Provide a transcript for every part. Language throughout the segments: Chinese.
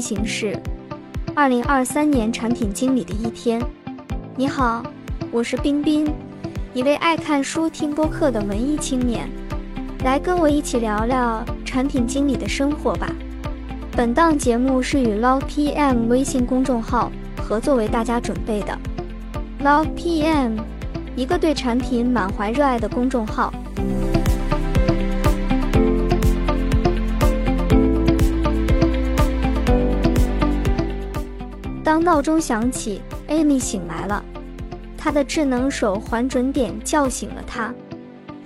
形式：二零二三年产品经理的一天。你好，我是冰冰，一位爱看书、听播客的文艺青年，来跟我一起聊聊产品经理的生活吧。本档节目是与 Log PM 微信公众号合作为大家准备的。Log PM，一个对产品满怀热爱的公众号。闹钟响起，Amy 醒来了。她的智能手环准点叫醒了她。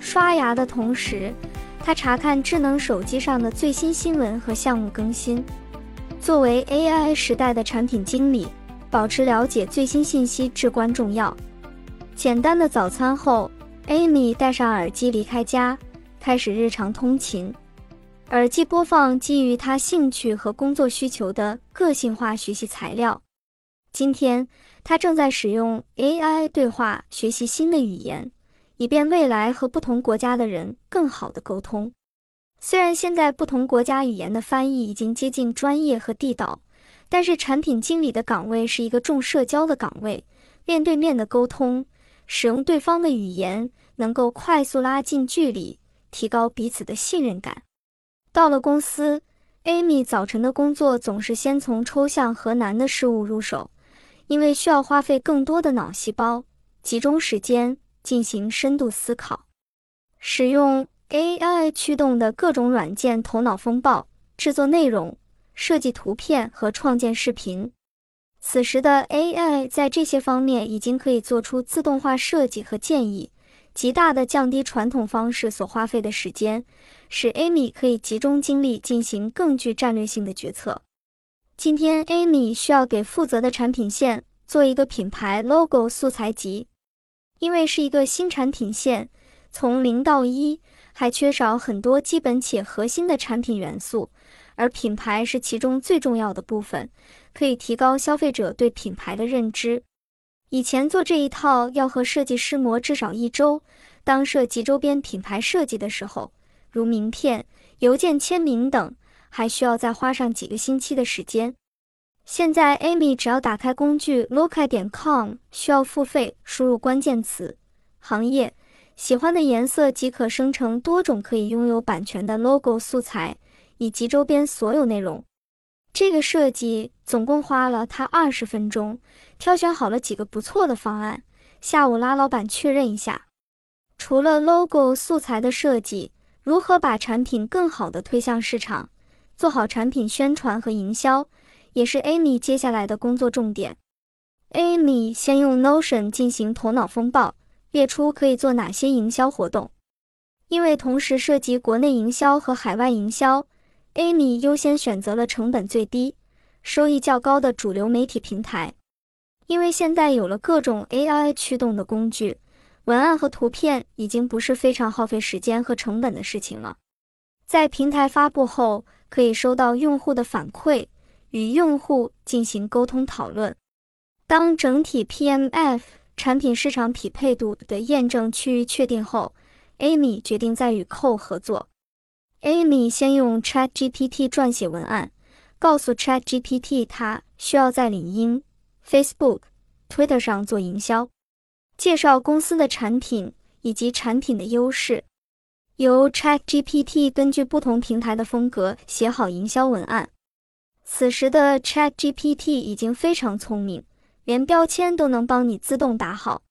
刷牙的同时，她查看智能手机上的最新新闻和项目更新。作为 AI 时代的产品经理，保持了解最新信息至关重要。简单的早餐后，Amy 戴上耳机离开家，开始日常通勤。耳机播放基于她兴趣和工作需求的个性化学习材料。今天，他正在使用 AI 对话学习新的语言，以便未来和不同国家的人更好的沟通。虽然现在不同国家语言的翻译已经接近专业和地道，但是产品经理的岗位是一个重社交的岗位，面对面的沟通，使用对方的语言，能够快速拉近距离，提高彼此的信任感。到了公司，Amy 早晨的工作总是先从抽象和难的事物入手。因为需要花费更多的脑细胞，集中时间进行深度思考，使用 AI 驱动的各种软件，头脑风暴，制作内容、设计图片和创建视频。此时的 AI 在这些方面已经可以做出自动化设计和建议，极大的降低传统方式所花费的时间，使 Amy 可以集中精力进行更具战略性的决策。今天，Amy 需要给负责的产品线做一个品牌 logo 素材集，因为是一个新产品线，从零到一还缺少很多基本且核心的产品元素，而品牌是其中最重要的部分，可以提高消费者对品牌的认知。以前做这一套要和设计师磨至少一周，当涉及周边品牌设计的时候，如名片、邮件签名等。还需要再花上几个星期的时间。现在，Amy 只要打开工具 looka 点 com，需要付费，输入关键词、行业、喜欢的颜色，即可生成多种可以拥有版权的 logo 素材以及周边所有内容。这个设计总共花了他二十分钟，挑选好了几个不错的方案。下午拉老板确认一下。除了 logo 素材的设计，如何把产品更好的推向市场？做好产品宣传和营销，也是 Amy 接下来的工作重点。Amy 先用 Notion 进行头脑风暴，列出可以做哪些营销活动。因为同时涉及国内营销和海外营销，Amy 优先选择了成本最低、收益较高的主流媒体平台。因为现在有了各种 AI 驱动的工具，文案和图片已经不是非常耗费时间和成本的事情了。在平台发布后，可以收到用户的反馈，与用户进行沟通讨论。当整体 PMF 产品市场匹配度的验证趋于确定后，Amy 决定再与 Co 合作。Amy 先用 ChatGPT 撰写文案，告诉 ChatGPT 他需要在领英、Facebook、Twitter 上做营销，介绍公司的产品以及产品的优势。由 ChatGPT 根据不同平台的风格写好营销文案。此时的 ChatGPT 已经非常聪明，连标签都能帮你自动打好。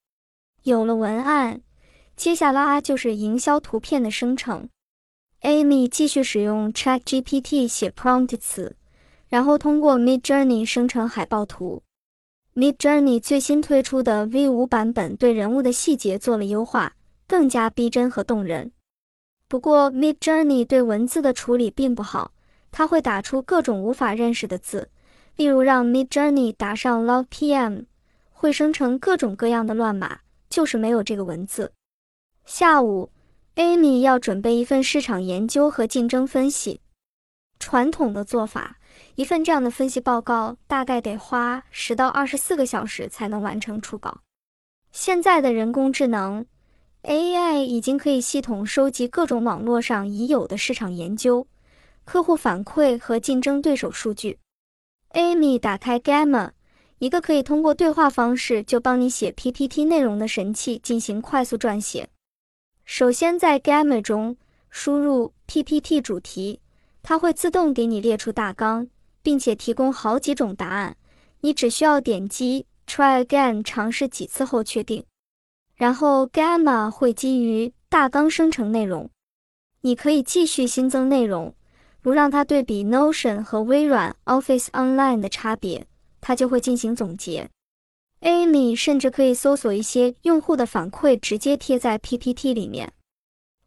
有了文案，接下来就是营销图片的生成。Amy 继续使用 ChatGPT 写 prompt 词，然后通过 Midjourney 生成海报图。Midjourney 最新推出的 V5 版本对人物的细节做了优化，更加逼真和动人。不过，Mid Journey 对文字的处理并不好，它会打出各种无法认识的字，例如让 Mid Journey 打上 Log PM，会生成各种各样的乱码，就是没有这个文字。下午，Amy 要准备一份市场研究和竞争分析。传统的做法，一份这样的分析报告大概得花十到二十四个小时才能完成初稿。现在的人工智能。AI 已经可以系统收集各种网络上已有的市场研究、客户反馈和竞争对手数据。Amy 打开 Gamma，一个可以通过对话方式就帮你写 PPT 内容的神器，进行快速撰写。首先在 Gamma 中输入 PPT 主题，它会自动给你列出大纲，并且提供好几种答案。你只需要点击 Try Again，尝试几次后确定。然后 Gamma 会基于大纲生成内容。你可以继续新增内容，如让它对比 Notion 和微软 Office Online 的差别，它就会进行总结。Amy 甚至可以搜索一些用户的反馈，直接贴在 PPT 里面。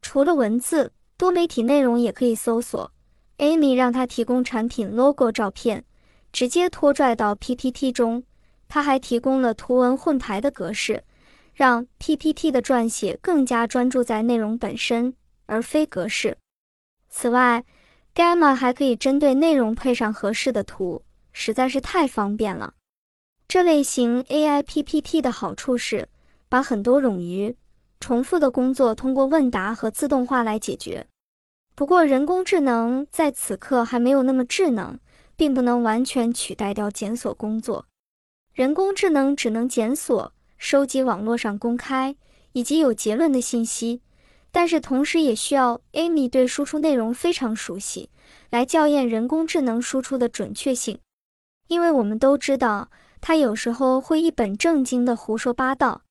除了文字，多媒体内容也可以搜索。Amy 让它提供产品 logo 照片，直接拖拽到 PPT 中。它还提供了图文混排的格式，让 PPT 的撰写更加专注在内容本身。而非格式。此外，Gamma 还可以针对内容配上合适的图，实在是太方便了。这类型 AI PPT 的好处是，把很多冗余、重复的工作通过问答和自动化来解决。不过，人工智能在此刻还没有那么智能，并不能完全取代掉检索工作。人工智能只能检索、收集网络上公开以及有结论的信息。但是同时也需要 Amy 对输出内容非常熟悉，来校验人工智能输出的准确性。因为我们都知道，他有时候会一本正经的胡说八道。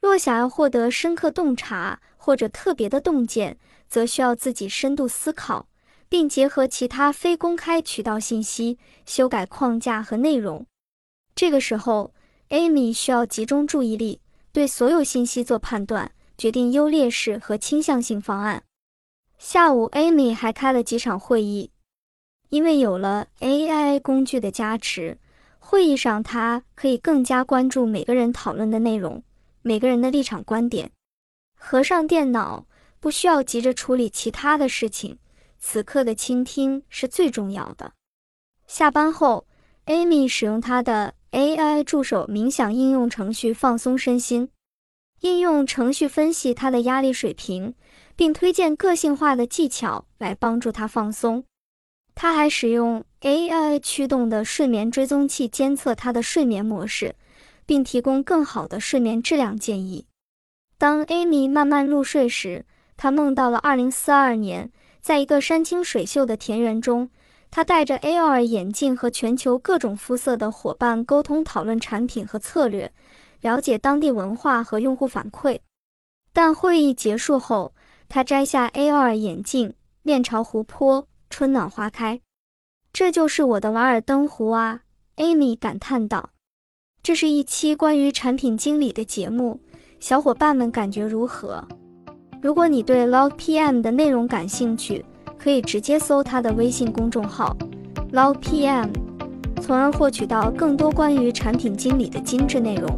若想要获得深刻洞察或者特别的洞见，则需要自己深度思考，并结合其他非公开渠道信息修改框架和内容。这个时候，Amy 需要集中注意力，对所有信息做判断。决定优劣势和倾向性方案。下午，Amy 还开了几场会议，因为有了 AI 工具的加持，会议上她可以更加关注每个人讨论的内容，每个人的立场观点。合上电脑，不需要急着处理其他的事情，此刻的倾听是最重要的。下班后，Amy 使用她的 AI 助手冥想应用程序放松身心。应用程序分析他的压力水平，并推荐个性化的技巧来帮助他放松。他还使用 AI 驱动的睡眠追踪器监测他的睡眠模式，并提供更好的睡眠质量建议。当 Amy 慢慢入睡时，他梦到了2042年，在一个山清水秀的田园中，他戴着 AR 眼镜和全球各种肤色的伙伴沟通，讨论产品和策略。了解当地文化和用户反馈，但会议结束后，他摘下 AR 眼镜，面朝湖泊，春暖花开。这就是我的瓦尔登湖啊！Amy 感叹道。这是一期关于产品经理的节目，小伙伴们感觉如何？如果你对 Log PM 的内容感兴趣，可以直接搜他的微信公众号 Log PM，从而获取到更多关于产品经理的精致内容。